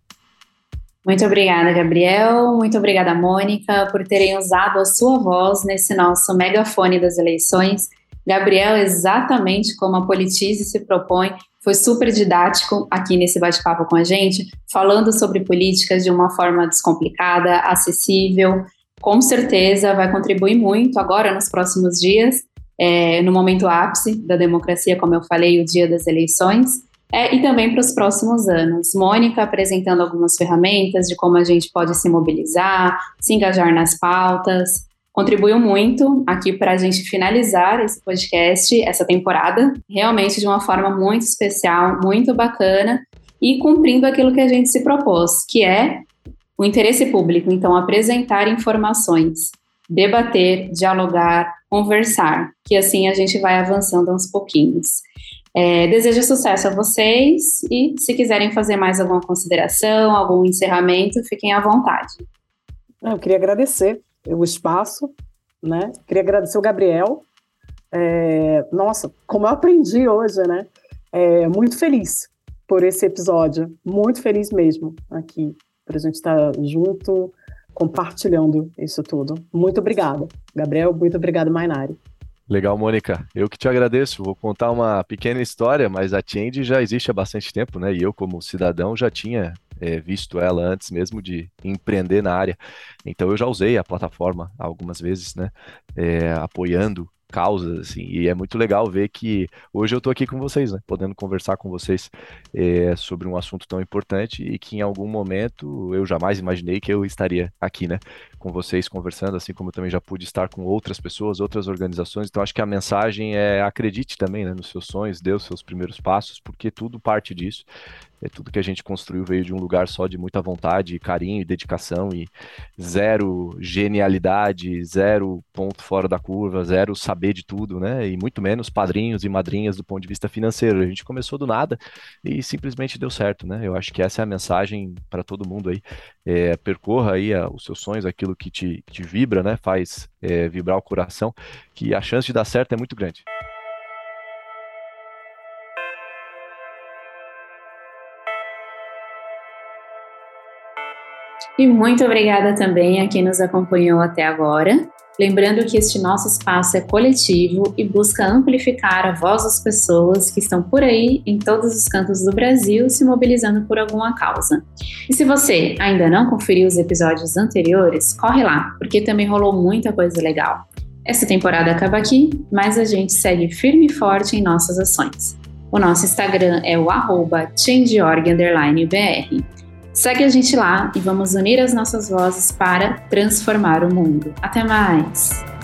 Muito obrigada, Gabriel. Muito obrigada, Mônica, por terem usado a sua voz nesse nosso megafone das eleições. Gabriel, exatamente como a Politize se propõe, foi super didático aqui nesse bate-papo com a gente, falando sobre políticas de uma forma descomplicada, acessível. Com certeza vai contribuir muito agora nos próximos dias, é, no momento ápice da democracia, como eu falei, o dia das eleições é, e também para os próximos anos. Mônica apresentando algumas ferramentas de como a gente pode se mobilizar, se engajar nas pautas. Contribuiu muito aqui para a gente finalizar esse podcast, essa temporada, realmente de uma forma muito especial, muito bacana e cumprindo aquilo que a gente se propôs, que é O interesse público, então, apresentar informações, debater, dialogar, conversar, que assim a gente vai avançando aos pouquinhos. É, desejo sucesso a vocês e se quiserem fazer mais alguma consideração, algum encerramento, fiquem à vontade. Eu queria agradecer o espaço, né? Queria agradecer o Gabriel. É, nossa, como eu aprendi hoje, né? É, muito feliz por esse episódio, muito feliz mesmo aqui, para a gente estar tá junto, compartilhando isso tudo. Muito obrigada, Gabriel, muito obrigada, Mainari. Legal, Mônica. Eu que te agradeço. Vou contar uma pequena história, mas a Change já existe há bastante tempo, né? E eu, como cidadão, já tinha é, visto ela antes mesmo de empreender na área. Então eu já usei a plataforma algumas vezes, né? É, apoiando causas, assim, e é muito legal ver que hoje eu estou aqui com vocês, né, podendo conversar com vocês é, sobre um assunto tão importante e que em algum momento eu jamais imaginei que eu estaria aqui, né, com vocês conversando, assim como eu também já pude estar com outras pessoas, outras organizações, então acho que a mensagem é acredite também, né, nos seus sonhos, dê os seus primeiros passos, porque tudo parte disso, é tudo que a gente construiu veio de um lugar só de muita vontade, carinho e dedicação e zero genialidade, zero ponto fora da curva, zero saber de tudo, né? E muito menos padrinhos e madrinhas do ponto de vista financeiro. A gente começou do nada e simplesmente deu certo, né? Eu acho que essa é a mensagem para todo mundo aí. É, percorra aí a, os seus sonhos, aquilo que te, te vibra, né? Faz é, vibrar o coração, que a chance de dar certo é muito grande. E muito obrigada também a quem nos acompanhou até agora. Lembrando que este nosso espaço é coletivo e busca amplificar a voz das pessoas que estão por aí em todos os cantos do Brasil se mobilizando por alguma causa. E se você ainda não conferiu os episódios anteriores, corre lá, porque também rolou muita coisa legal. Essa temporada acaba aqui, mas a gente segue firme e forte em nossas ações. O nosso Instagram é o arroba changeorg_br. Segue a gente lá e vamos unir as nossas vozes para transformar o mundo. Até mais!